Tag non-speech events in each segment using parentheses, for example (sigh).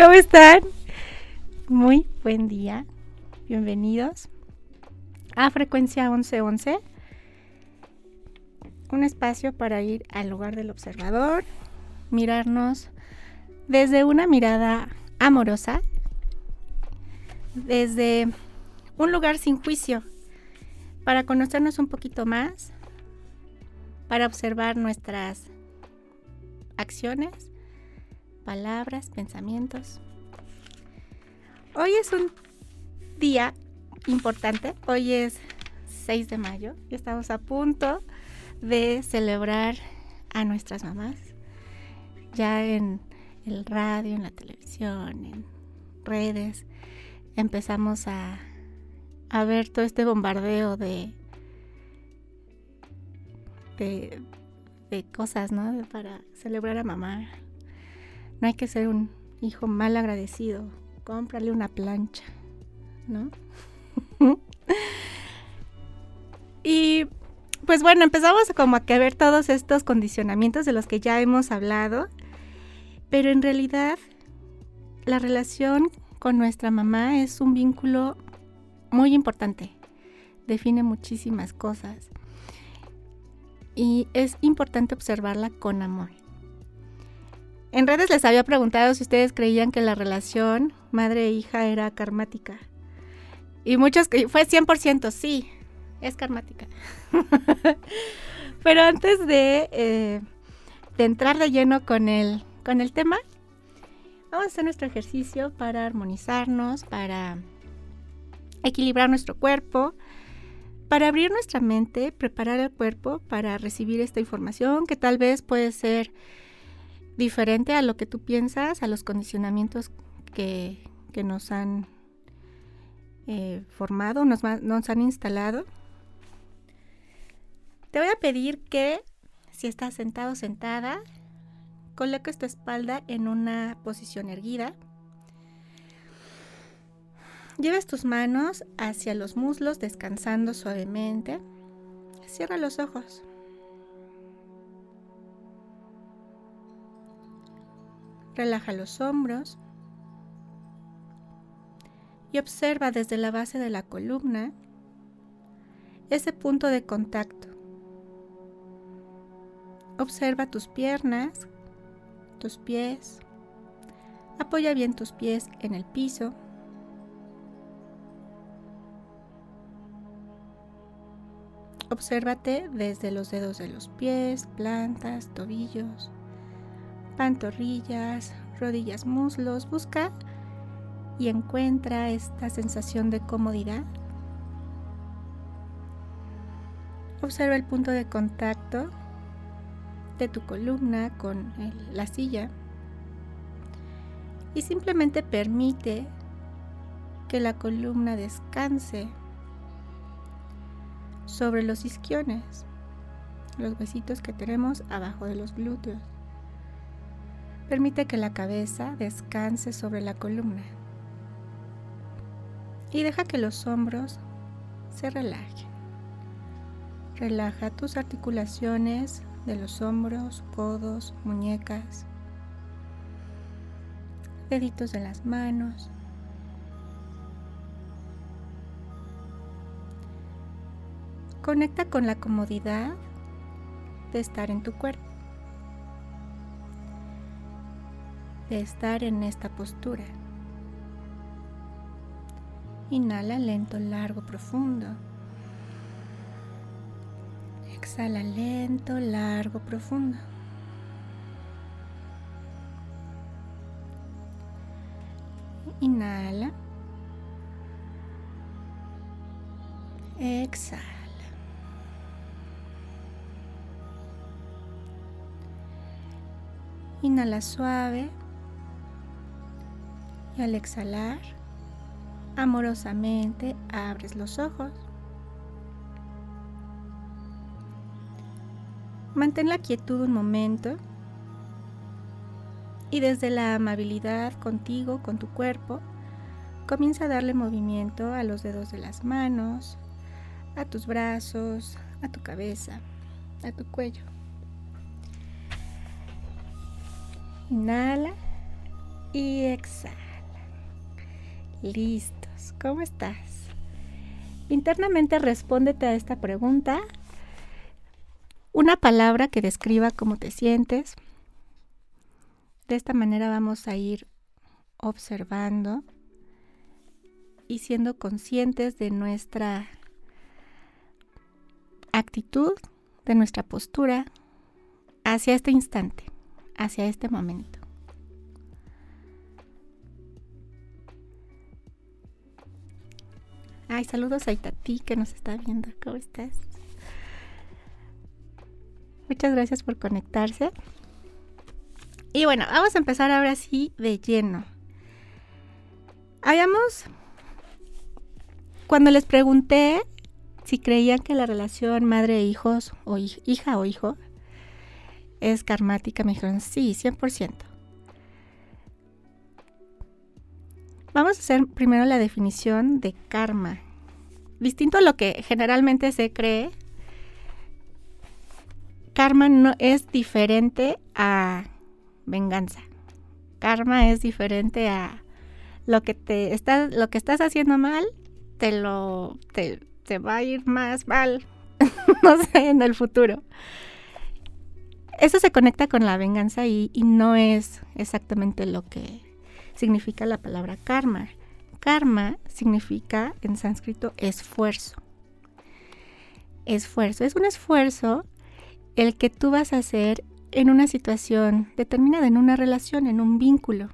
¿Cómo están? Muy buen día. Bienvenidos a Frecuencia 1111. Un espacio para ir al lugar del observador, mirarnos desde una mirada amorosa, desde un lugar sin juicio, para conocernos un poquito más, para observar nuestras acciones, palabras, pensamientos. Hoy es un día importante, hoy es 6 de mayo y estamos a punto de celebrar a nuestras mamás. Ya en el radio, en la televisión, en redes, empezamos a, ver todo este bombardeo de, de, de cosas, ¿no? Para celebrar a mamá. No hay que ser un hijo mal agradecido. Cómprale una plancha, ¿no? (laughs) y pues bueno, empezamos como a ver todos estos condicionamientos de los que ya hemos hablado, pero en realidad la relación con nuestra mamá es un vínculo muy importante. Define muchísimas cosas y es importante observarla con amor. En redes les había preguntado si ustedes creían que la relación madre-hija era karmática. Y muchos, fue 100% sí, es karmática. (laughs) Pero antes de, eh, de, entrar de lleno con el, con el tema, vamos a hacer nuestro ejercicio para armonizarnos, para equilibrar nuestro cuerpo, para abrir nuestra mente, preparar el cuerpo para recibir esta información que tal vez puede ser diferente a lo que tú piensas, a los condicionamientos que, nos han eh, formado, nos, nos han instalado. Te voy a pedir que si estás sentado o sentada, coloques tu espalda en una posición erguida Lleves tus manos hacia los muslos descansando suavemente. Cierra los ojos. Relaja los hombros y observa desde la base de la columna ese punto de contacto. Observa tus piernas, tus pies. Apoya bien tus pies en el piso Obsérvate desde los dedos de los pies, plantas, tobillos, pantorrillas, rodillas, muslos. Busca y encuentra esta sensación de comodidad. Observa el punto de contacto de tu columna con la silla y simplemente permite que la columna descanse sobre los isquiones, los huesitos que tenemos abajo de los glúteos. Permite que la cabeza descanse sobre la columna y deja que los hombros se relajen. Relaja tus articulaciones de los hombros, codos, muñecas, deditos de las manos, Conecta con la comodidad de estar en tu cuerpo, de estar en esta postura. Inhala lento, largo, profundo. Exhala lento, largo, profundo. Inhala. Exhala. Inhala suave al exhalar, amorosamente abres los ojos. Mantén la quietud un momento y desde la amabilidad contigo, con tu cuerpo, comienza a darle movimiento a los dedos de las manos, a tus brazos, a tu cabeza, a tu cuello. Inhala y exhala. Listos. ¿Cómo estás? Internamente respóndete a esta pregunta. Una palabra que describa cómo te sientes. De esta manera vamos a ir observando y siendo conscientes de nuestra actitud, de nuestra postura hacia este instante, hacia este momento. Ay, saludos a Itati que nos está viendo. ¿Cómo estás? Muchas gracias por conectarse. Y bueno, vamos a empezar ahora sí de lleno. Habíamos, cuando les pregunté si creían que la relación madre-hijos o hija o hijo es karmática, me dijeron sí, 100%. Vamos a hacer primero la definición de karma. Distinto a lo que generalmente se cree, karma no es diferente a venganza. Karma es diferente a lo que te estás, lo que estás haciendo mal, te lo te, va a ir más mal, (laughs) no sé, en el futuro. Eso se conecta con la venganza y no es exactamente lo que significa la palabra karma. Karma significa en sánscrito esfuerzo. Esfuerzo. Es un esfuerzo el que tú vas a hacer en una situación determinada, en una relación, en un vínculo.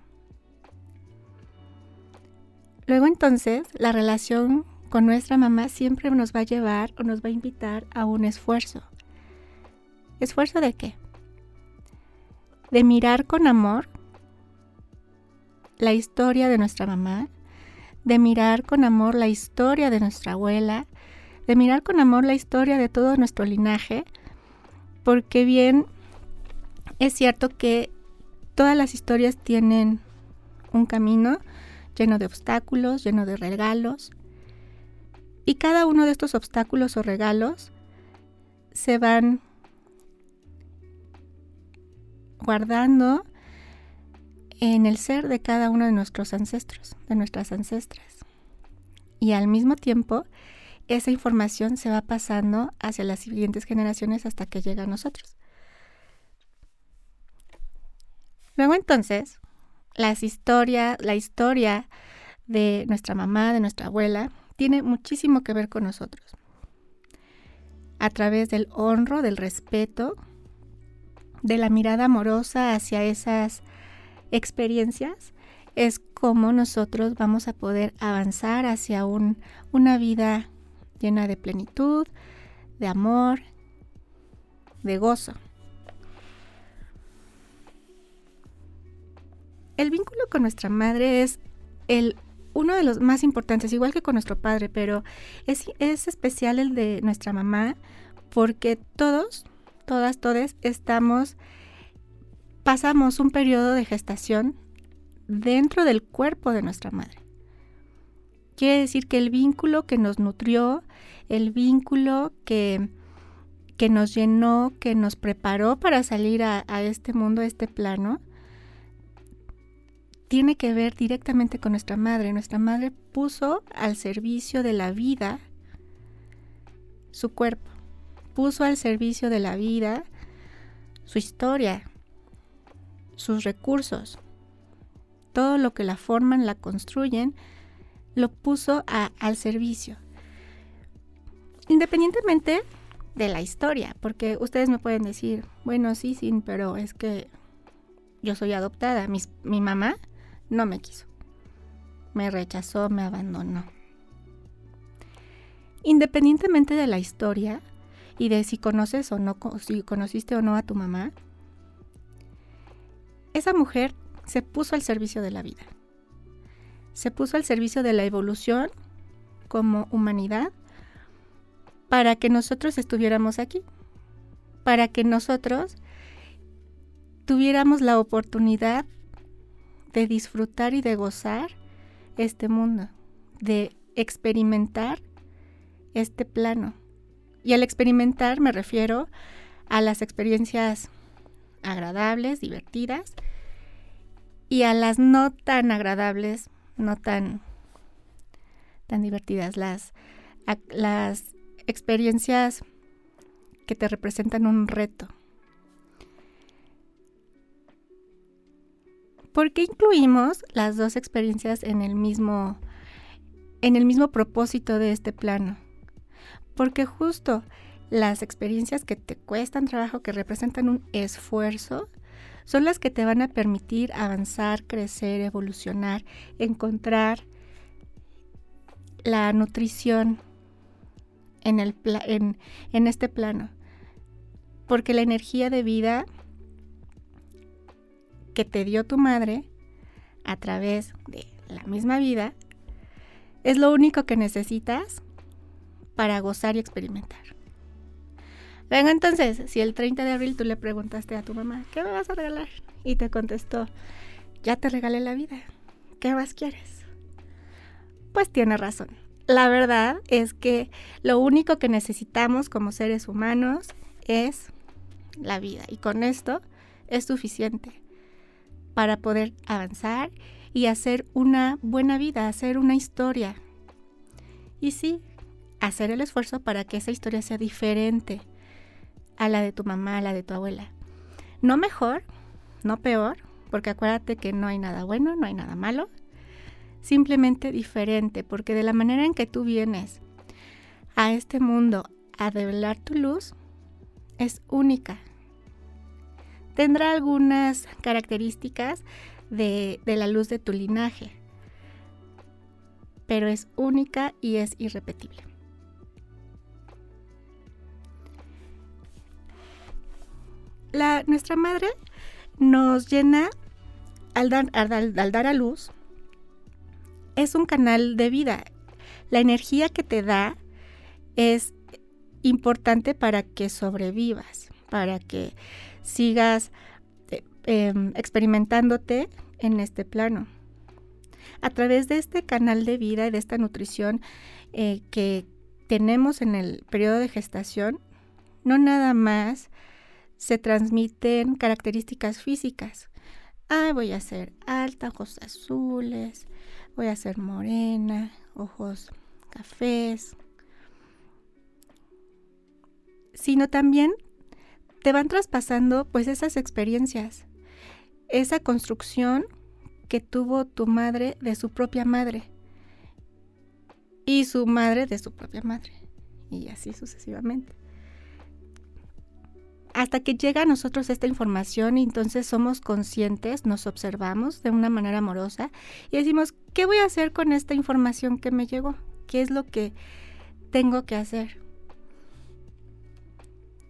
Luego entonces, la relación con nuestra mamá siempre nos va a llevar o nos va a invitar a un esfuerzo. ¿Esfuerzo de qué? De mirar con amor la historia de nuestra mamá, de mirar con amor la historia de nuestra abuela, de mirar con amor la historia de todo nuestro linaje, porque bien es cierto que todas las historias tienen un camino lleno de obstáculos, lleno de regalos, y cada uno de estos obstáculos o regalos se van guardando en el ser de cada uno de nuestros ancestros, de nuestras ancestras. Y al mismo tiempo, esa información se va pasando hacia las siguientes generaciones hasta que llega a nosotros. Luego entonces, las historias, la historia de nuestra mamá, de nuestra abuela, tiene muchísimo que ver con nosotros. A través del honro, del respeto, de la mirada amorosa hacia esas experiencias, es como nosotros vamos a poder avanzar hacia un, una vida llena de plenitud, de amor, de gozo. El vínculo con nuestra madre es el uno de los más importantes, igual que con nuestro padre, pero es, es especial el de nuestra mamá porque todos, todas, todes estamos, pasamos un periodo de gestación dentro del cuerpo de nuestra madre. Quiere decir que el vínculo que nos nutrió, el vínculo que, que nos llenó, que nos preparó para salir a, a este mundo, a este plano, tiene que ver directamente con nuestra madre. Nuestra madre puso al servicio de la vida su cuerpo, puso al servicio de la vida su historia, sus recursos, todo lo que la forman, la construyen, lo puso al servicio. Independientemente de la historia, porque ustedes me pueden decir, bueno, sí, sí, pero es que yo soy adoptada, mi mamá no me quiso. Me rechazó, me abandonó. Independientemente de la historia y de si conoces o no, si conociste o no a tu mamá, esa mujer se puso al servicio de la vida. Se puso al servicio de la evolución como humanidad para que nosotros estuviéramos aquí, para que nosotros tuviéramos la oportunidad de disfrutar y de gozar este mundo, de experimentar este plano. Y al experimentar me refiero a las experiencias agradables, divertidas, y a las no tan agradables, no tan, tan divertidas, las, las experiencias que te representan un reto. ¿Por qué incluimos las dos experiencias en el mismo en el mismo propósito de este plano? Porque justo las experiencias que te cuestan trabajo, que representan un esfuerzo, son las que te van a permitir avanzar, crecer, evolucionar, encontrar la nutrición en, este plano. Porque la energía de vida que te dio tu madre a través de la misma vida es lo único que necesitas para gozar y experimentar. Venga, entonces, si el 30 de abril tú le preguntaste a tu mamá, ¿qué me vas a regalar? Y te contestó, ya te regalé la vida, ¿qué más quieres? Pues tiene razón. La verdad es que lo único que necesitamos como seres humanos es la vida. Y con esto es suficiente para poder avanzar y hacer una buena vida, hacer una historia. Y sí, hacer el esfuerzo para que esa historia sea diferente a la de tu mamá, a la de tu abuela. No mejor, no peor, porque acuérdate que no hay nada bueno, no hay nada malo, simplemente diferente, porque de la manera en que tú vienes a este mundo a develar tu luz, es única. Tendrá algunas características de, de la luz de tu linaje, pero es única y es irrepetible. Nuestra madre nos llena al dar, al dar a luz, es un canal de vida. La energía que te da es importante para que sobrevivas, para que sigas eh, em, experimentándote en este plano. A través de este canal de vida y de esta nutrición eh, que tenemos en el periodo de gestación, no nada más se transmiten características físicas. Ah, voy a ser alta, ojos azules, voy a ser morena, ojos cafés. Sino también te van traspasando pues esas experiencias, esa construcción que tuvo tu madre de su propia madre y su madre de su propia madre y así sucesivamente hasta que llega a nosotros esta información y entonces somos conscientes, nos observamos de una manera amorosa y decimos, ¿qué voy a hacer con esta información que me llegó? ¿Qué es lo que tengo que hacer?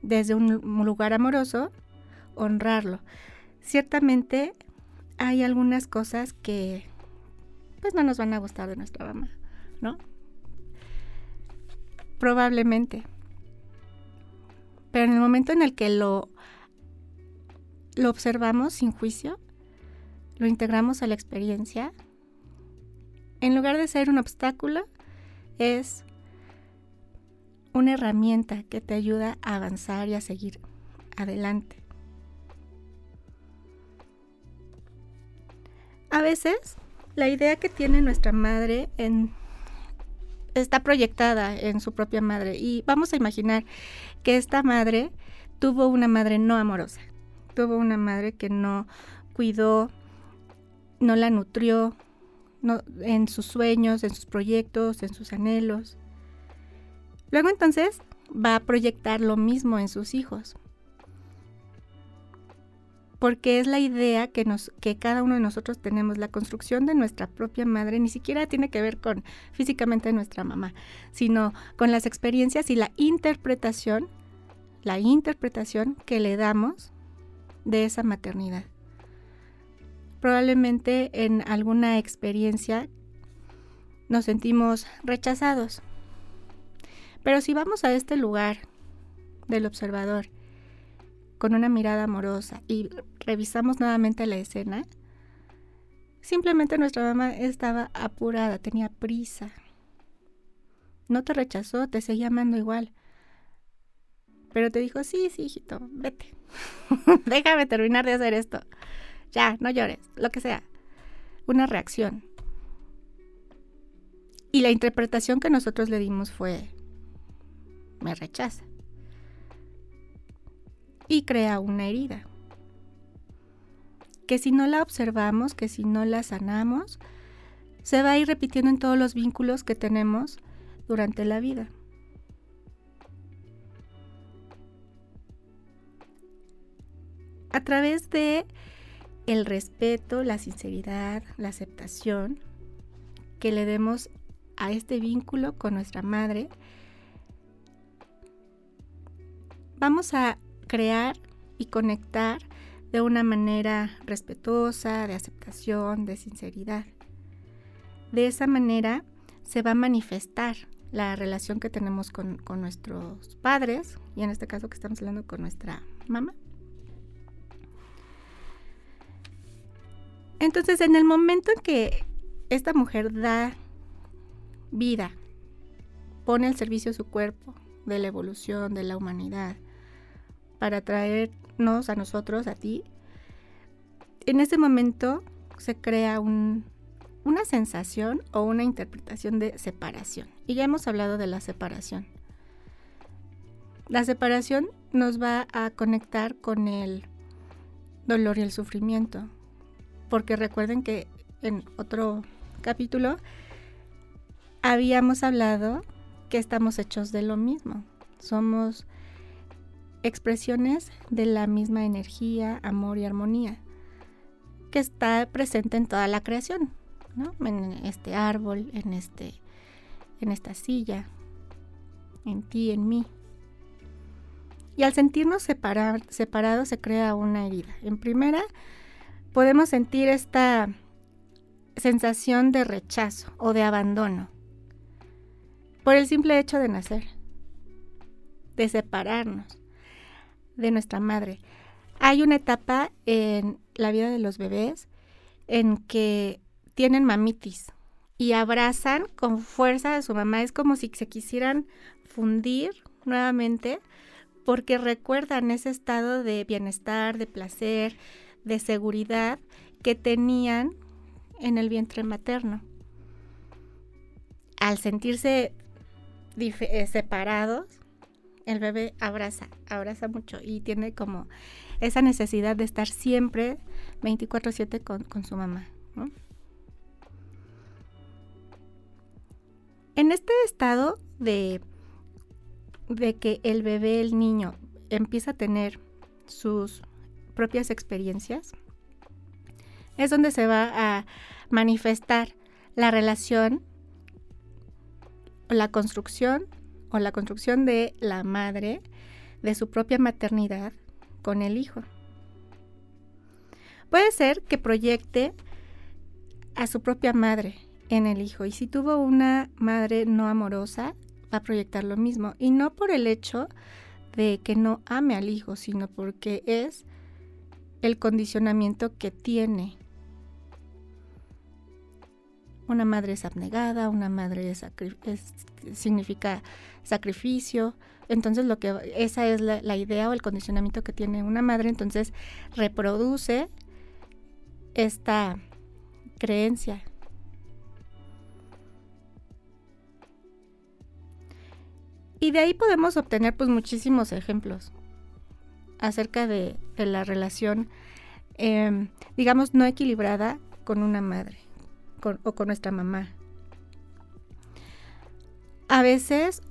Desde un lugar amoroso, honrarlo. Ciertamente hay algunas cosas que pues no nos van a gustar de nuestra mamá, ¿no? Probablemente pero en el momento en el que lo, lo observamos sin juicio, lo integramos a la experiencia, en lugar de ser un obstáculo, es una herramienta que te ayuda a avanzar y a seguir adelante. A veces, la idea que tiene nuestra madre está proyectada en su propia madre. Y vamos a imaginar que esta madre tuvo una madre no amorosa, tuvo una madre que no cuidó, no la nutrió en sus sueños, en sus proyectos, en sus anhelos. Luego entonces va a proyectar lo mismo en sus hijos porque es la idea que, nos, que cada uno de nosotros tenemos. La construcción de nuestra propia madre ni siquiera tiene que ver con físicamente nuestra mamá, sino con las experiencias y la interpretación, la interpretación que le damos de esa maternidad. Probablemente en alguna experiencia nos sentimos rechazados. Pero si vamos a este lugar del observador con una mirada amorosa y revisamos nuevamente la escena, simplemente nuestra mamá estaba apurada, tenía prisa. No te rechazó, te seguía amando igual. Pero te dijo, sí, sí, hijito, vete. (laughs) Déjame terminar de hacer esto. ya, no llores, lo que sea. Una reacción. Y la interpretación que nosotros le dimos fue, me rechaza. Y crea una herida. Que si no la observamos, que si no la sanamos, se va a ir repitiendo en todos los vínculos que tenemos durante la vida. A través de el respeto, la sinceridad, la aceptación que le demos a este vínculo con nuestra madre, vamos a crear y conectar de una manera respetuosa, de aceptación, de sinceridad. De esa manera se va a manifestar la relación que tenemos con, nuestros padres, y en este caso que estamos hablando con nuestra mamá. Entonces, en el momento en que esta mujer da vida, pone al servicio su cuerpo de la evolución, de la humanidad, para traernos a nosotros, a ti, en ese momento se crea un, una sensación o una interpretación de separación. Y ya hemos hablado de la separación. La separación nos va a conectar con el dolor y el sufrimiento. Porque recuerden que en otro capítulo habíamos hablado que estamos hechos de lo mismo. Somos expresiones de la misma energía, amor y armonía que está presente en toda la creación. En este árbol, en, este, en esta silla, en ti, en mí. Y al sentirnos separados se crea una herida. En primera, podemos sentir esta sensación de rechazo o de abandono por el simple hecho de nacer, de separarnos de nuestra madre. Hay una etapa en la vida de los bebés en que tienen mamitis y abrazan con fuerza a su mamá. Es como si se quisieran fundir nuevamente porque recuerdan ese estado de bienestar, de placer, de seguridad que tenían en el vientre materno. Al sentirse eh, separados, el bebé abraza, abraza mucho y tiene como esa necesidad de estar siempre 24/7 con, con su mamá. En este estado de, de que el bebé, el niño, empieza a tener sus propias experiencias, es donde se va a manifestar la relación o la construcción o la construcción de la madre de su propia maternidad con el hijo. Puede ser que proyecte a su propia madre en el hijo. Y si tuvo una madre no amorosa, va a proyectar lo mismo. Y no por el hecho de que no ame al hijo, sino porque es el condicionamiento que tiene. Una madre es abnegada, una madre significa sacrificio. Entonces lo que esa es la, la idea o el condicionamiento que tiene una madre. Entonces reproduce esta creencia Y de ahí podemos obtener pues muchísimos ejemplos acerca de, la relación, em, digamos, no equilibrada con una madre o con nuestra mamá. A veces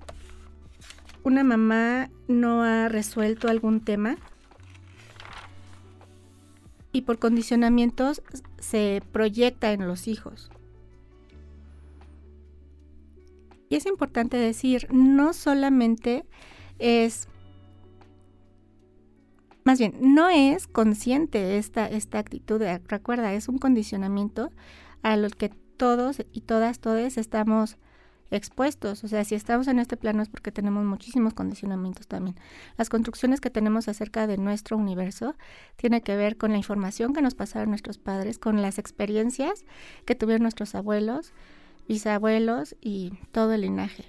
una mamá no ha resuelto algún tema y por condicionamientos se proyecta en los hijos. Y es importante decir, no solamente es, más bien, no es consciente esta, esta actitud, recuerda, es un condicionamiento a lo que todos y todas, todos estamos expuestos. O sea, si estamos en este plano es porque tenemos muchísimos condicionamientos también. Las construcciones que tenemos acerca de nuestro universo tienen que ver con la información que nos pasaron nuestros padres, con las experiencias que tuvieron nuestros abuelos, bisabuelos y todo el linaje.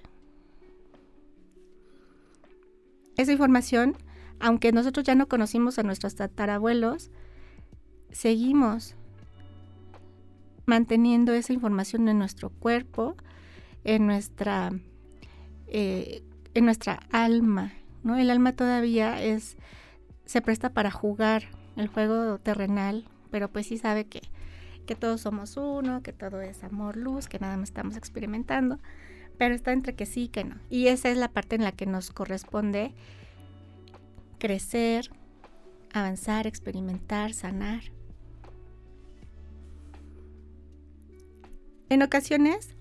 Esa información, aunque nosotros ya no conocimos a nuestros tatarabuelos, seguimos manteniendo esa información en nuestro cuerpo, en nuestra, eh, en nuestra alma, ¿no? El alma todavía es, se presta para jugar el juego terrenal, pero pues sí sabe que, que todos somos uno, que todo es amor, luz, que nada más estamos experimentando, pero está entre que sí y que no. Y esa es la parte en la que nos corresponde crecer, avanzar, experimentar, sanar. En ocasiones,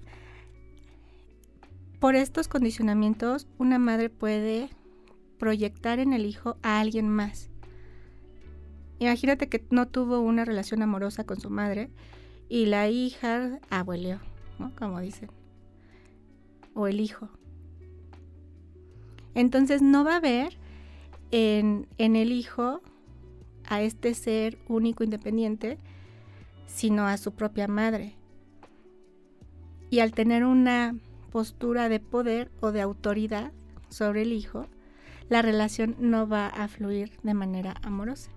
por estos condicionamientos, una madre puede proyectar en el hijo a alguien más. Imagínate que no tuvo una relación amorosa con su madre y la hija abueleó, ¿no? Como dicen. O el hijo. Entonces no va a ver en, el hijo a este ser único independiente, sino a su propia madre y al tener una postura de poder o de autoridad sobre el hijo, la relación no va a fluir de manera amorosa.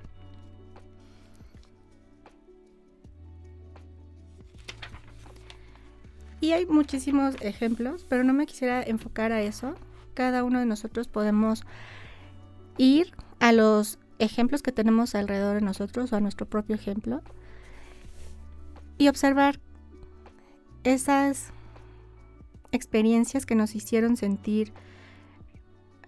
Y hay muchísimos ejemplos, pero no me quisiera enfocar a eso. Cada uno de nosotros podemos ir a los ejemplos que tenemos alrededor de nosotros o a nuestro propio ejemplo y observar esas experiencias que nos hicieron sentir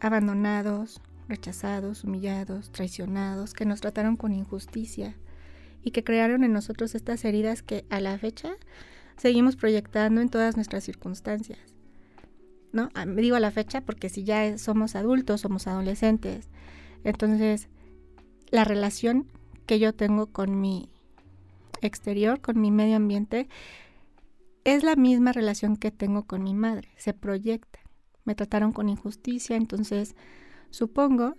abandonados, rechazados, humillados, traicionados, que nos trataron con injusticia y que crearon en nosotros estas heridas que a la fecha seguimos proyectando en todas nuestras circunstancias. ¿No? Ah, digo a la fecha porque si ya somos adultos, somos adolescentes, entonces la relación que yo tengo con mi exterior, con mi medio ambiente, es la misma relación que tengo con mi madre, se proyecta. Me trataron con injusticia, entonces supongo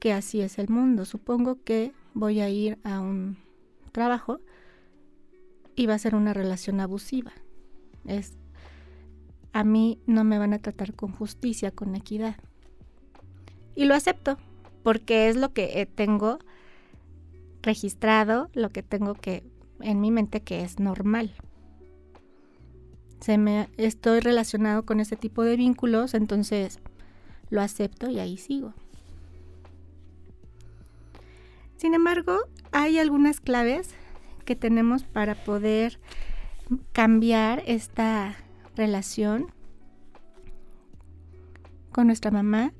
que así es el mundo. Supongo que voy a ir a un trabajo y va a ser una relación abusiva. Es a mí no me van a tratar con justicia, con equidad. Y lo acepto, porque es lo que eh, tengo registrado, lo que tengo que en mi mente que es normal se me estoy relacionado con ese tipo de vínculos, entonces lo acepto y ahí sigo. Sin embargo, hay algunas claves que tenemos para poder cambiar esta relación con nuestra mamá.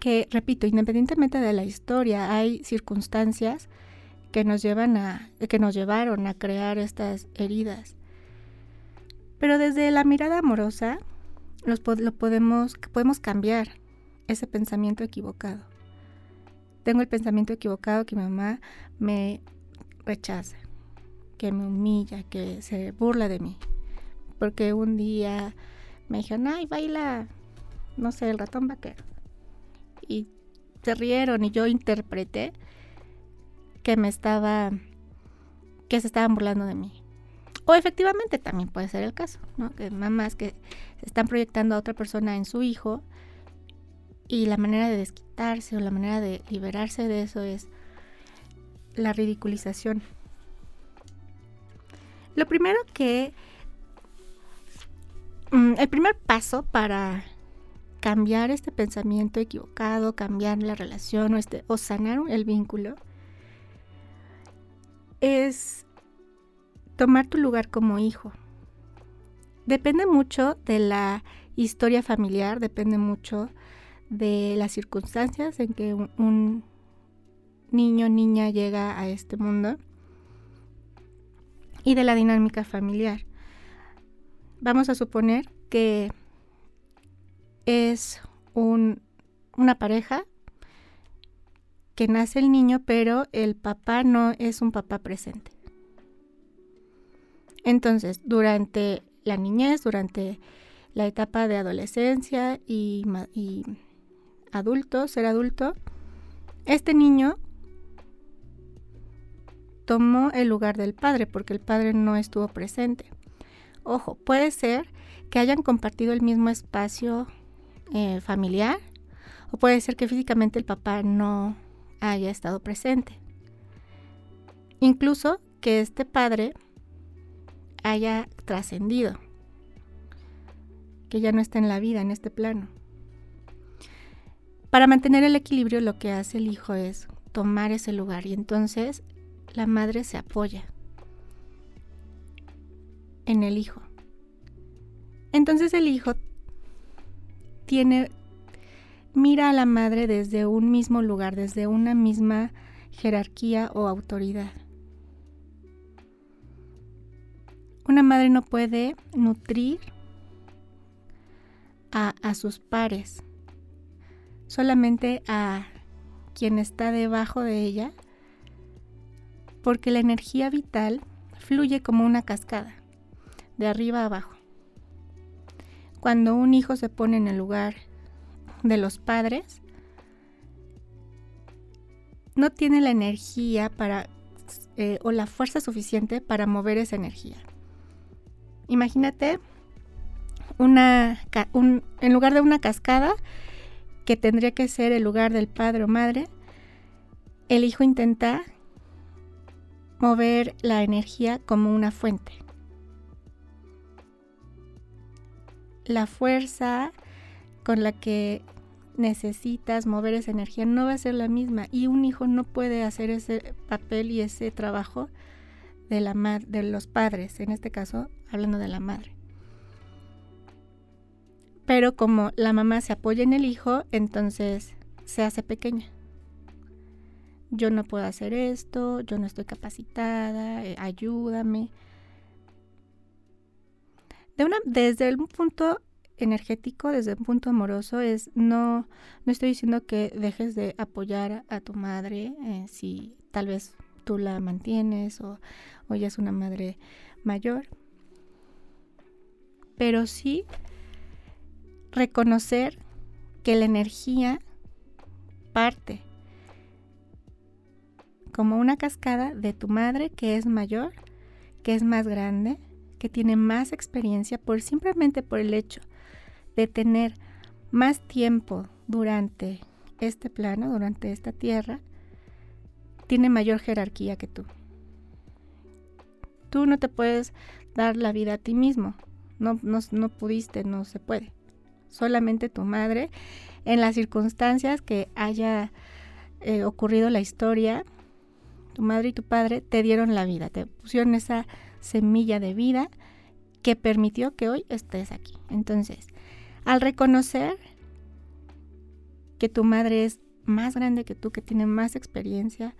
Que, repito, independientemente de la historia, hay circunstancias que nos llevan a que nos llevaron a crear estas heridas. Pero desde la mirada amorosa lo podemos podemos cambiar ese pensamiento equivocado. Tengo el pensamiento equivocado que mi mamá me rechaza, que me humilla, que se burla de mí. Porque un día me dijeron, ay, baila, no sé, el ratón vaquero. Y se rieron y yo interpreté que me estaba, que se estaban burlando de mí. O efectivamente también puede ser el caso, ¿no? Que mamás que se están proyectando a otra persona en su hijo y la manera de desquitarse o la manera de liberarse de eso es la ridiculización. Lo primero que... Mm, el primer paso para cambiar este pensamiento equivocado, cambiar la relación o, este, o sanar el vínculo, es tomar tu lugar como hijo. Depende mucho de la historia familiar, depende mucho de las circunstancias en que un, niño o niña llega a este mundo y de la dinámica familiar. Vamos a suponer que es una pareja que nace el niño, pero el papá no es un papá presente. Entonces, durante la niñez, durante la etapa de adolescencia y, y adulto, ser adulto, este niño tomó el lugar del padre porque el padre no estuvo presente. Ojo, puede ser que hayan compartido el mismo espacio eh, familiar o puede ser que físicamente el papá no haya estado presente. Incluso que este padre haya trascendido, que ya no está en la vida, en este plano. Para mantener el equilibrio lo que hace el hijo es tomar ese lugar y entonces la madre se apoya en el hijo. Entonces el hijo tiene mira a la madre desde un mismo lugar, desde una misma jerarquía o autoridad. Una madre no puede nutrir a, a sus pares, solamente a quien está debajo de ella, porque la energía vital fluye como una cascada, de arriba a abajo. Cuando un hijo se pone en el lugar de los padres, no tiene la energía para eh, o la fuerza suficiente para mover esa energía. Imagínate una, en lugar de una cascada, que tendría que ser el lugar del padre o madre, el hijo intenta mover la energía como una fuente. La fuerza con la que necesitas mover esa energía no va a ser la misma y un hijo no puede hacer ese papel y ese trabajo de, la de los padres, en este caso hablando de la madre. Pero como la mamá se apoya en el hijo, entonces se hace pequeña. Yo no puedo hacer esto, yo no estoy capacitada, eh, ayúdame. De una, desde un punto energético, desde un punto amoroso, es no, no estoy diciendo que dejes de apoyar a tu madre eh, si tal vez tú la mantienes o, o ella es una madre mayor, pero sí reconocer que la energía parte como una cascada de tu madre que es mayor, que es más grande, que tiene más experiencia por simplemente por el hecho de tener más tiempo durante este plano, durante esta tierra, tiene mayor jerarquía que tú. Tú no te puedes dar la vida a ti mismo. No, no, pudiste, no se puede. Solamente tu madre, en las circunstancias que haya eh, ocurrido la historia, tu madre y tu padre te dieron la vida, te pusieron esa semilla de vida que permitió que hoy estés aquí. Entonces, al reconocer que tu madre es más grande que tú, que tiene más experiencia,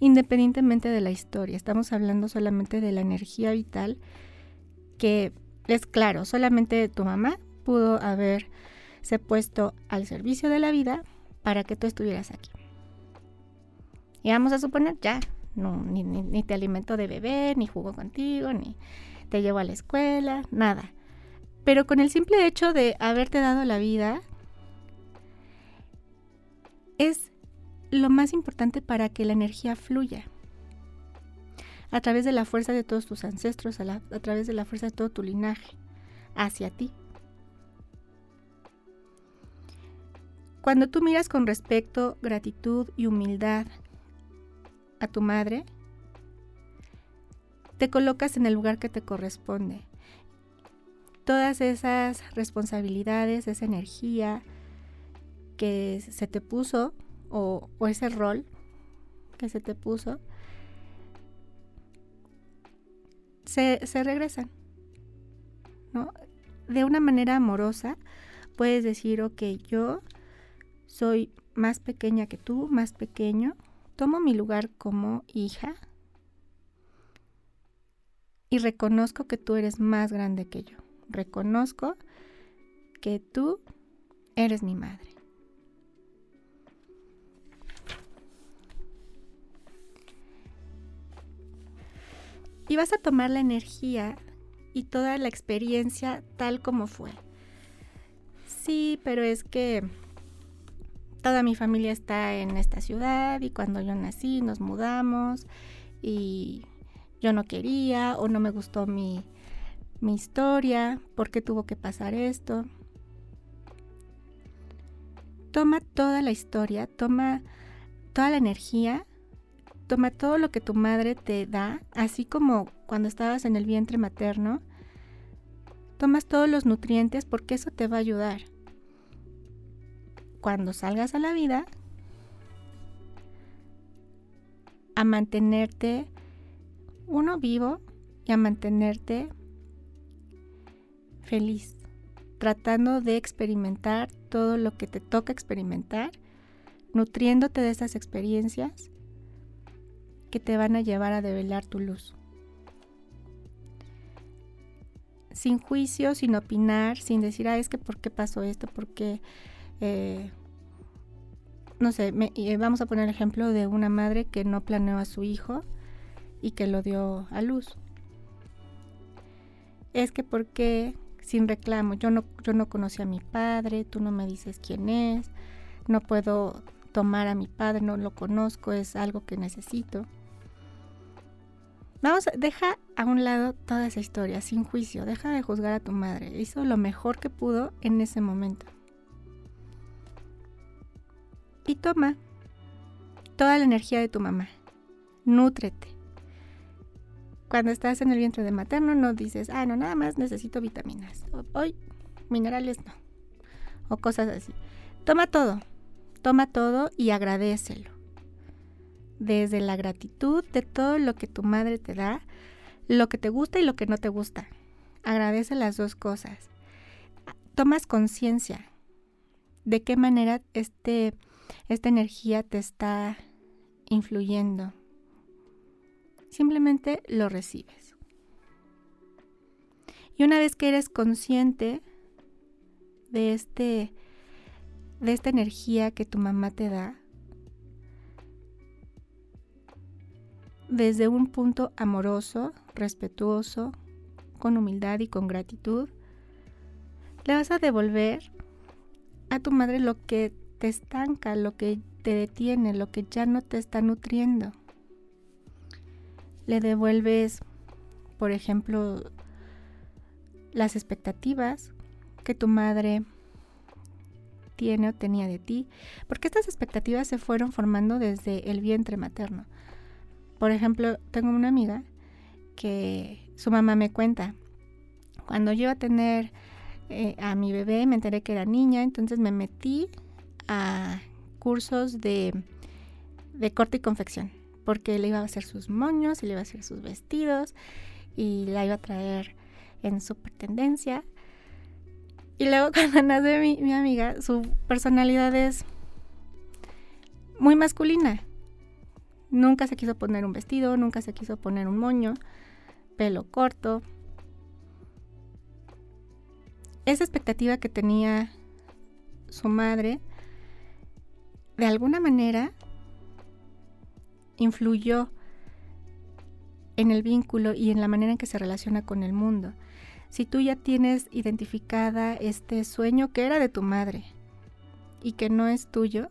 independientemente de la historia, estamos hablando solamente de la energía vital, que es claro, solamente tu mamá pudo haberse puesto al servicio de la vida para que tú estuvieras aquí. Y vamos a suponer, ya, no, ni, ni te alimento de bebé, ni jugó contigo, ni te llevo a la escuela, nada. Pero con el simple hecho de haberte dado la vida, es lo más importante para que la energía fluya. A través de la fuerza de todos tus ancestros, a, través de la fuerza de todo tu linaje, hacia ti. Cuando tú miras con respeto, gratitud y humildad a tu madre, te colocas en el lugar que te corresponde todas esas responsabilidades, esa energía que se te puso o, ese rol que se te puso, se, regresan. ¿no? De una manera amorosa puedes decir, ok, yo soy más pequeña que tú, más pequeño, tomo mi lugar como hija y reconozco que tú eres más grande que yo reconozco que tú eres mi madre. Y vas a tomar la energía y toda la experiencia tal como fue. Sí, pero es que toda mi familia está en esta ciudad y cuando yo nací nos mudamos y yo no quería o no me gustó mi, mi historia, por qué tuvo que pasar esto. Toma toda la historia, toma toda la energía, toma todo lo que tu madre te da, así como cuando estabas en el vientre materno, tomas todos los nutrientes porque eso te va a ayudar. Cuando salgas a la vida, a mantenerte uno vivo y a mantenerte feliz, tratando de experimentar todo lo que te toca experimentar, nutriéndote de esas experiencias que te van a llevar a develar tu luz. Sin juicio, sin opinar, sin decir, ah, es que por qué pasó esto, por qué... Eh, no sé, eh, vamos a poner el ejemplo de una madre que no planeó a su hijo y que lo dio a luz. Es que porque sin reclamo, yo no, yo no conocí a mi padre, tú no me dices quién es, no puedo tomar a mi padre, no lo conozco, es algo que necesito. Vamos, deja a un lado toda esa historia, sin juicio, deja de juzgar a tu madre, hizo lo mejor que pudo en ese momento. Y toma toda la energía de tu mamá, nútrete, cuando estás en el vientre de materno no dices, ah, no, nada más necesito vitaminas. Hoy minerales no. O cosas así. Toma todo, toma todo y agradecelo. Desde la gratitud de todo lo que tu madre te da, lo que te gusta y lo que no te gusta. Agradece las dos cosas. Tomas conciencia de qué manera este, esta energía te está influyendo simplemente lo recibes. Y una vez que eres consciente de este de esta energía que tu mamá te da, desde un punto amoroso, respetuoso, con humildad y con gratitud, le vas a devolver a tu madre lo que te estanca, lo que te detiene, lo que ya no te está nutriendo le devuelves, por ejemplo, las expectativas que tu madre tiene o tenía de ti, porque estas expectativas se fueron formando desde el vientre materno. Por ejemplo, tengo una amiga que su mamá me cuenta, cuando yo iba a tener eh, a mi bebé, me enteré que era niña, entonces me metí a cursos de, de corte y confección porque le iba a hacer sus moños y le iba a hacer sus vestidos y la iba a traer en super tendencia. Y luego (laughs) cuando nace mi, mi amiga, su personalidad es muy masculina. Nunca se quiso poner un vestido, nunca se quiso poner un moño, pelo corto. Esa expectativa que tenía su madre, de alguna manera influyó en el vínculo y en la manera en que se relaciona con el mundo. Si tú ya tienes identificada este sueño que era de tu madre y que no es tuyo,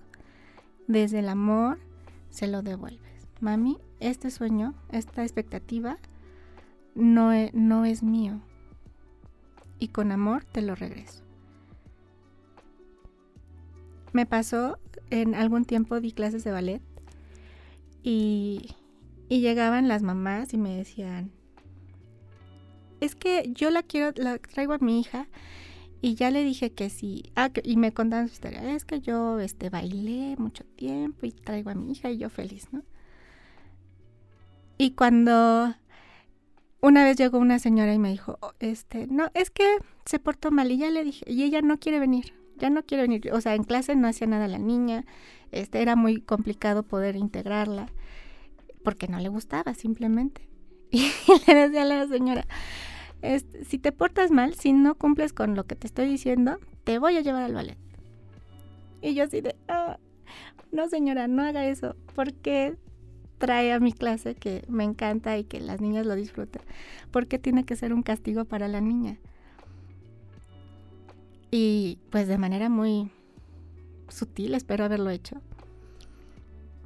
desde el amor se lo devuelves. Mami, este sueño, esta expectativa, no es, no es mío. Y con amor te lo regreso. Me pasó, en algún tiempo di clases de ballet y, llegaban las mamás y me decían, es que yo la quiero, la traigo a mi hija y ya le dije que sí. Ah, y me contaban su historia. Es que yo este, bailé mucho tiempo y traigo a mi hija y yo feliz, ¿no? Y cuando una vez llegó una señora y me dijo, oh, este, no, es que se portó mal y ya le dije, y ella no quiere venir, ya no quiere venir. O sea, en clase no hacía nada la niña, este, era muy complicado poder integrarla porque no le gustaba simplemente. (laughs) Y le decía a la señora, este, si te portas mal, si no cumples con lo que te estoy diciendo, te voy a llevar al ballet. Y yo así de, ah, no señora, no haga eso, porque trae a mi clase que me encanta y que las niñas lo disfruten. porque tiene que ser un castigo para la niña? Y pues de manera muy sutil, espero haberlo hecho.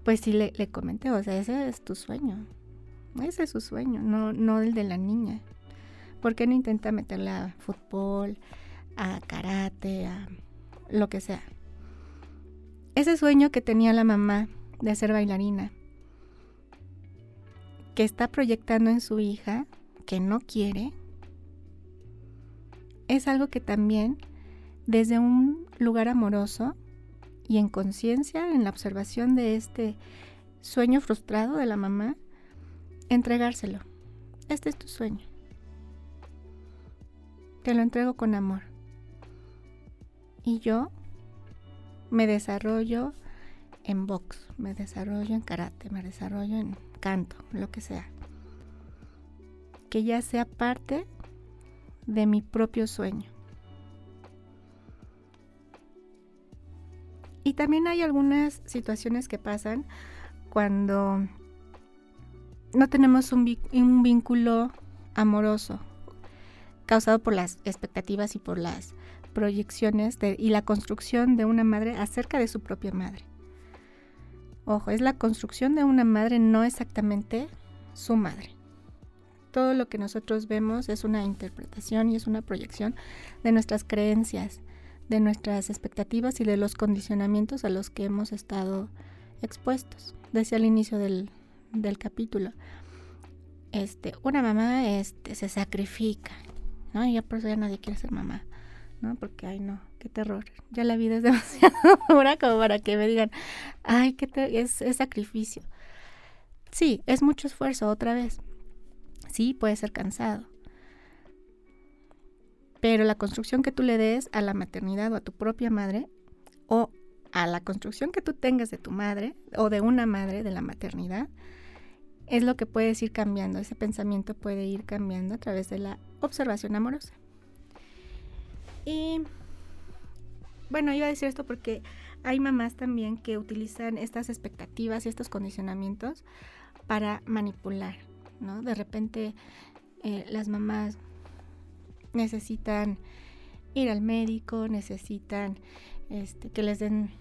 Pues sí le, comenté, o sea, ese es tu sueño. Ese es su sueño, no, no el de la niña. ¿Por qué no intenta meterle a fútbol, a karate, a lo que sea? Ese sueño que tenía la mamá de ser bailarina, que está proyectando en su hija, que no quiere, es algo que también desde un lugar amoroso y en conciencia, en la observación de este sueño frustrado de la mamá, entregárselo. Este es tu sueño. Te lo entrego con amor. Y yo me desarrollo en box, me desarrollo en karate, me desarrollo en canto, lo que sea. Que ya sea parte de mi propio sueño. Y también hay algunas situaciones que pasan cuando no tenemos un, vínculo amoroso causado por las expectativas y por las proyecciones y la construcción de una madre acerca de su propia madre. Ojo, es la construcción de una madre, no exactamente su madre. Todo lo que nosotros vemos es una interpretación y es una proyección de nuestras creencias, de nuestras expectativas y de los condicionamientos a los que hemos estado expuestos. Decía al inicio del, capítulo, este, una mamá este, se sacrifica, ¿no? Y ya por eso ya nadie quiere ser mamá, ¿no? Porque, ay, no, qué terror. Ya la vida es (laughs) demasiado dura como para que me digan, ay, qué es, es sacrificio. Sí, es mucho esfuerzo otra vez. Sí, puede ser cansado pero la construcción que tú le des a la maternidad o a tu propia madre, o a la construcción que tú tengas de tu madre o de una madre de la maternidad, es lo que puedes ir cambiando. Ese pensamiento puede ir cambiando a través de la observación amorosa. Y bueno, iba a decir esto porque hay mamás también que utilizan estas expectativas y estos condicionamientos para manipular, ¿no? De repente eh, las mamás necesitan ir al médico, necesitan este, que les den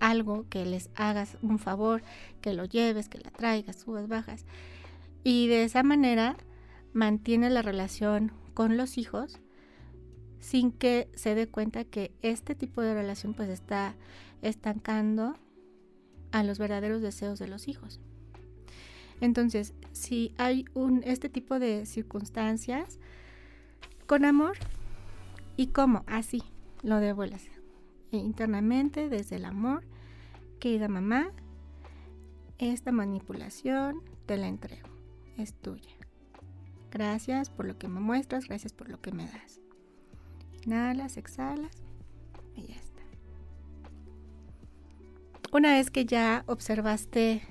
algo, que les hagas un favor, que lo lleves, que la traigas, subas, bajas. Y de esa manera mantiene la relación con los hijos sin que se dé cuenta que este tipo de relación pues está estancando a los verdaderos deseos de los hijos. Entonces, si hay un, este tipo de circunstancias, con amor. ¿Y cómo? Así, lo devuelves. E internamente, desde el amor, querida mamá, esta manipulación te la entrego. Es tuya. Gracias por lo que me muestras, gracias por lo que me das. Inhalas, exhalas y ya está. Una vez que ya observaste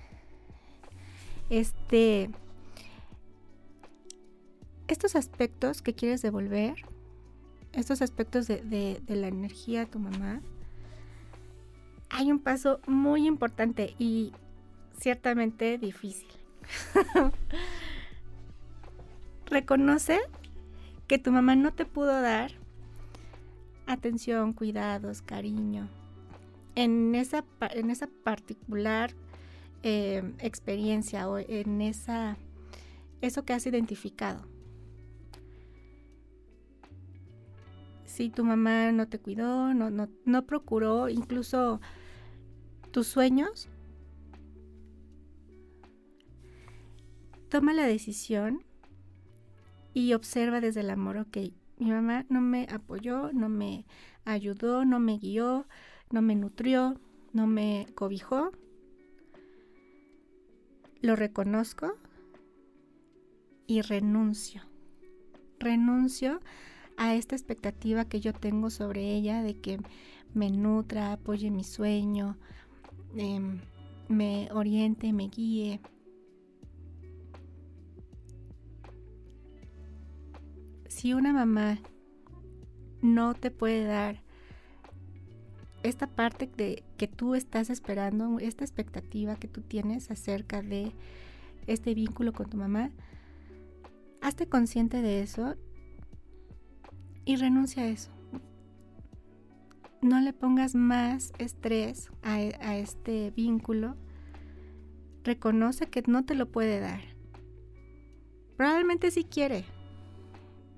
este estos aspectos que quieres devolver, estos aspectos de, la energía a tu mamá, hay un paso muy importante y ciertamente difícil. (laughs) Reconoce que tu mamá no te pudo dar atención, cuidados, cariño en esa, en esa particular eh, experiencia o en esa, eso que has identificado. Si tu mamá no te cuidó, no, no, no procuró incluso tus sueños, toma la decisión y observa desde el amor, ok, mi mamá no me apoyó, no me ayudó, no me guió, no me nutrió, no me cobijó. Lo reconozco y renuncio. Renuncio a esta expectativa que yo tengo sobre ella de que me nutra, apoye mi sueño, em, me oriente, me guíe. Si una mamá no te puede dar esta parte de que tú estás esperando, esta expectativa que tú tienes acerca de este vínculo con tu mamá, hazte consciente de eso y renuncia a eso. No le pongas más estrés a, este vínculo. Reconoce que no te lo puede dar. Probablemente sí quiere,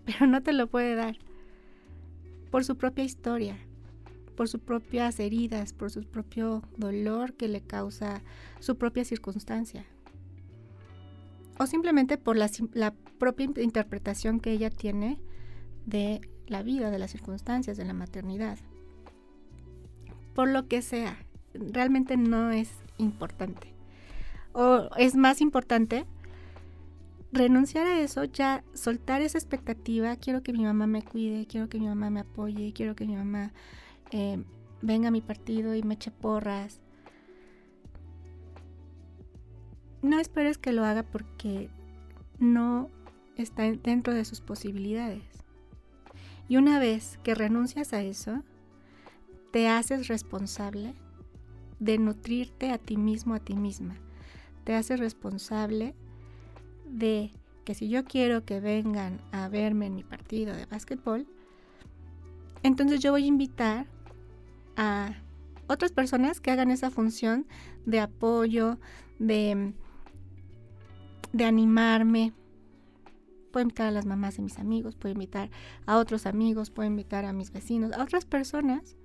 pero no te lo puede dar por su propia historia, por sus propias heridas, por su propio dolor que le causa su propia circunstancia. O simplemente por la, la propia interpretación que ella tiene de la vida, de las circunstancias, de la maternidad. Por lo que sea, realmente no es importante. O es más importante renunciar a eso, ya soltar esa expectativa, quiero que mi mamá me cuide, quiero que mi mamá me apoye, quiero que mi mamá eh, venga a mi partido y me eche porras. No esperes que lo haga porque no está dentro de sus posibilidades. Y una vez que renuncias a eso, te haces responsable de nutrirte a ti mismo, a ti misma. Te haces responsable de que si yo quiero que vengan a verme en mi partido de básquetbol, entonces yo voy a invitar a otras personas que hagan esa función de apoyo, de, de animarme. Puedo invitar a las mamás de mis amigos, puedo invitar a otros amigos, puedo invitar a mis vecinos, a otras personas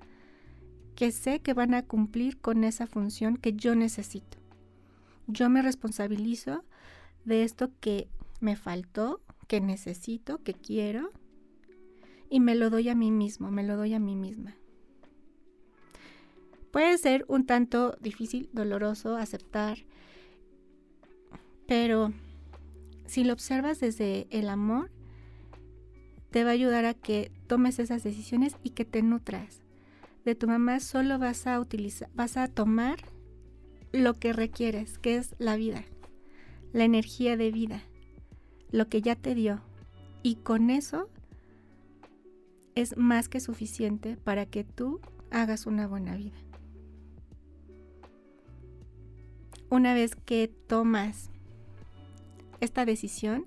que sé que van a cumplir con esa función que yo necesito. Yo me responsabilizo de esto que me faltó, que necesito, que quiero, y me lo doy a mí mismo, me lo doy a mí misma. Puede ser un tanto difícil, doloroso aceptar, pero si lo observas desde el amor, te va a ayudar a que tomes esas decisiones y que te nutras. De tu mamá solo vas a utilizar, vas a tomar lo que requieres, que es la vida, la energía de vida, lo que ya te dio. Y con eso es más que suficiente para que tú hagas una buena vida. una vez que tomas esta decisión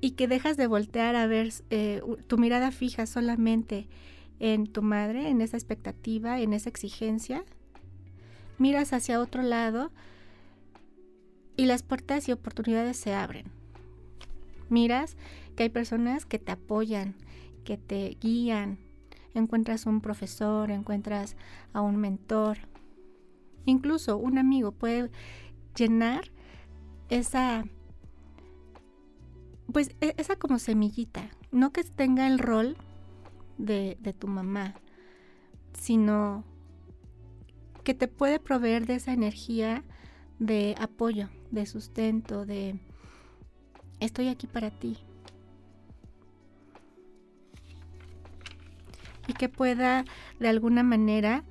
y que dejas de voltear a ver eh, tu mirada fija solamente en tu madre, en esa expectativa, en esa exigencia, miras hacia otro lado y las puertas y oportunidades se abren. Miras que hay personas que te apoyan, que te guían, encuentras un profesor, encuentras a un mentor, Incluso un amigo puede llenar esa, pues e, esa como semillita, no que tenga el rol de, de tu mamá, sino que te puede proveer de esa energía de apoyo, de sustento, de estoy aquí para ti. Y que pueda de alguna manera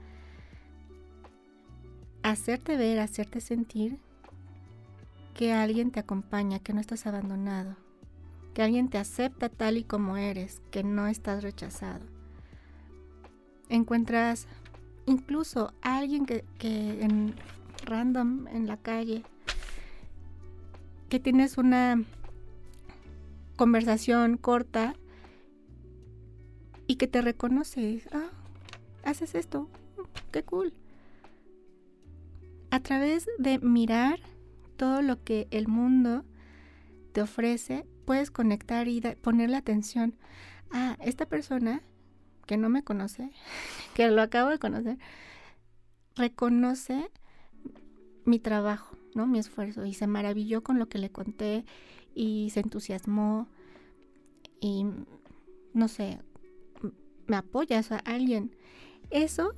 hacerte ver, hacerte sentir que alguien te acompaña, que no estás abandonado, que alguien te acepta tal y como eres, que no estás rechazado. Encuentras incluso a alguien que, en random en la calle, que tienes una conversación corta y que te reconoce, ah, haces esto, qué cool a través de mirar todo lo que el mundo te ofrece, puedes conectar y ponerle atención a esta persona que no me conoce, (laughs) que lo acabo de conocer, reconoce mi trabajo, ¿no? Mi esfuerzo y se maravilló con lo que le conté y se entusiasmó y no sé, me apoya a alguien. Eso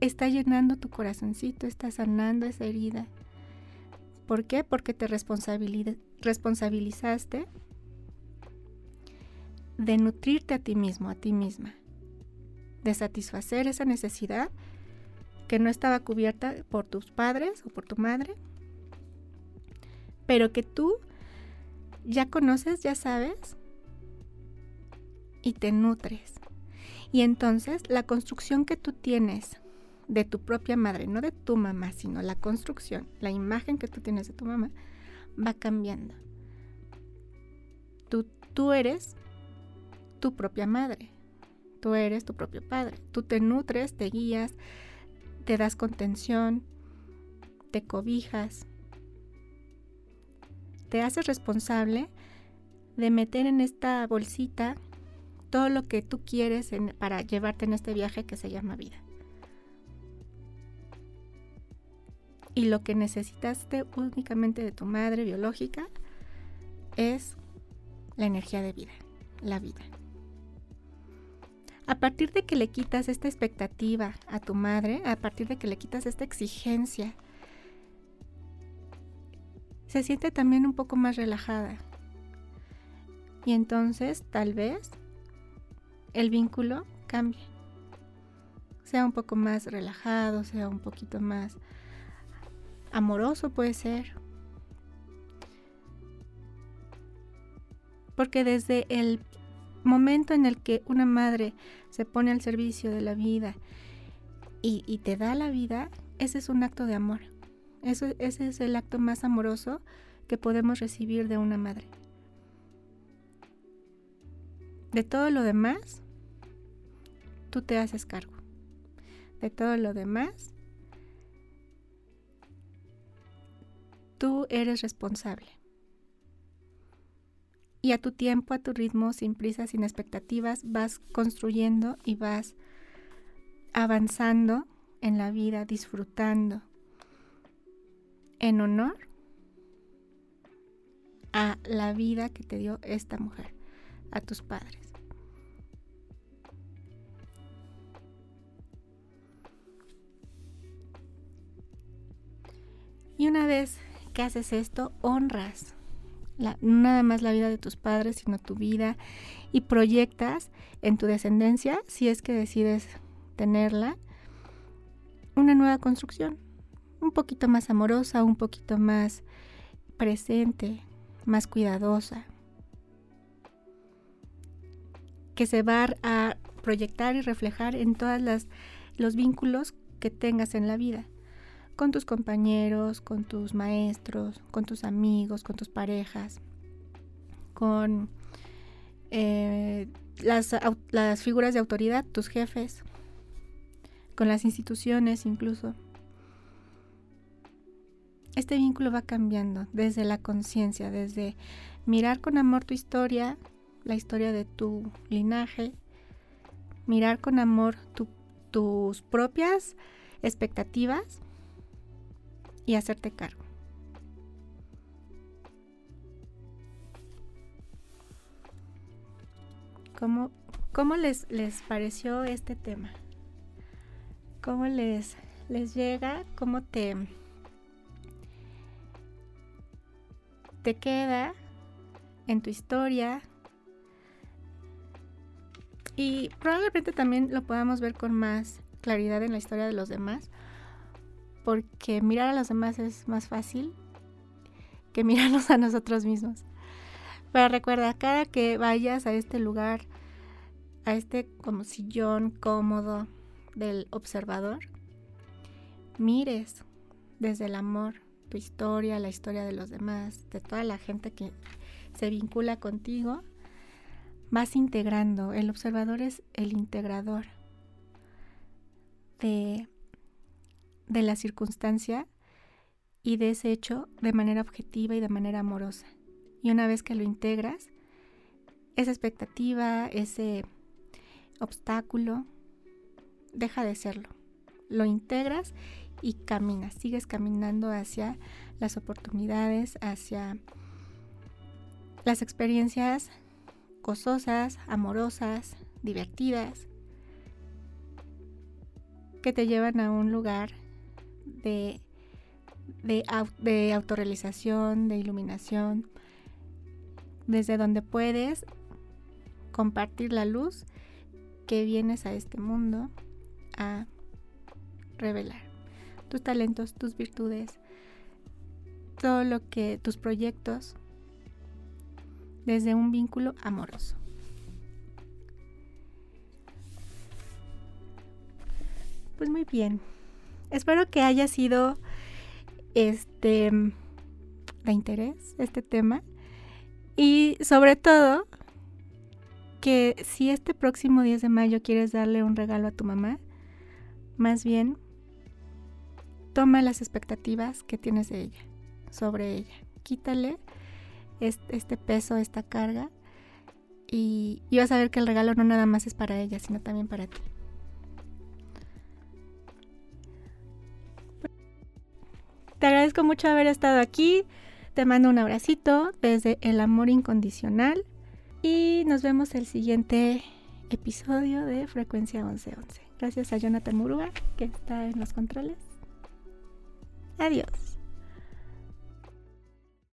está llenando tu corazoncito, está sanando esa herida. ¿Por qué? Porque te responsabilizaste de nutrirte a ti mismo, a ti misma, de satisfacer esa necesidad que no estaba cubierta por tus padres o por tu madre, pero que tú ya conoces, ya sabes, y te nutres. Y entonces la construcción que tú tienes de tu propia madre, no de tu mamá, sino la construcción, la imagen que tú tienes de tu mamá, va cambiando. Tú, tú eres tu propia madre, tú eres tu propio padre, tú te nutres, te guías, te das contención, te cobijas, te haces responsable de meter en esta bolsita todo lo que tú quieres para llevarte en este viaje que se llama vida. Y lo que necesitaste únicamente de tu madre biológica es la energía de vida, la vida. A partir de que le quitas esta expectativa a tu madre, a partir de que le quitas esta exigencia, se siente también un poco más relajada. Y entonces tal vez el vínculo cambie. Sea un poco más relajado, sea un poquito más amoroso puede ser. Porque desde el momento en el que una madre se pone al servicio de la vida y, te da la vida, ese es un acto de amor. Eso, ese es el acto más amoroso que podemos recibir de una madre. De todo lo demás, tú te haces cargo. De todo lo demás, tú eres responsable. Y a tu tiempo, a tu ritmo, sin prisa, sin expectativas, vas construyendo y vas avanzando en la vida, disfrutando en honor a la vida que te dio esta mujer, a tus padres. Y una vez que haces esto, honras nada más la vida de tus padres, sino tu vida y proyectas en tu descendencia, si es que decides tenerla, una nueva construcción, un poquito más amorosa, un poquito más presente, más cuidadosa, que se va a proyectar y reflejar en todos los vínculos que tengas en la vida con tus compañeros, con tus maestros, con tus amigos, con tus parejas, con eh, las, las figuras de autoridad, tus jefes, con las instituciones incluso. Este vínculo va cambiando desde la conciencia, desde mirar con amor tu historia, la historia de tu linaje, mirar con amor tus propias expectativas y hacerte cargo. ¿Cómo, cómo les, les pareció este tema? ¿Cómo les, les llega? ¿Cómo te, te queda en tu historia? Y probablemente también lo podamos ver con más claridad en la historia de los demás porque mirar a los demás es más fácil que (laughs) mirarnos a nosotros mismos. Pero recuerda, cada que vayas a este lugar, a este como sillón cómodo del observador, mires desde el amor tu historia, la historia de los demás, de toda la gente que se vincula contigo, vas integrando. El observador es el integrador de de la circunstancia y de ese hecho de manera objetiva y de manera amorosa. Y una vez que lo integras, esa expectativa, ese obstáculo, deja de serlo. Lo integras y caminas, sigues caminando hacia las oportunidades, hacia las experiencias gozosas, amorosas, divertidas, que te llevan a un lugar de, de, autorrealización, de iluminación, desde donde puedes compartir la luz que vienes a este mundo a revelar. Tus talentos, tus virtudes, todo lo que tus proyectos desde un vínculo amoroso. Pues muy bien. Espero que haya sido este de interés este tema y sobre todo que si este próximo 10 de mayo quieres darle un regalo a tu mamá, más bien toma las expectativas que tienes de ella, sobre ella. Quítale este peso, esta carga y, y vas a ver que el regalo no nada más es para ella, sino también para ti. Te agradezco mucho haber estado aquí. Te mando un abracito desde el amor incondicional y nos vemos el siguiente episodio de Frecuencia 1111. Gracias a Jonathan Muruga que está en los controles. Adiós.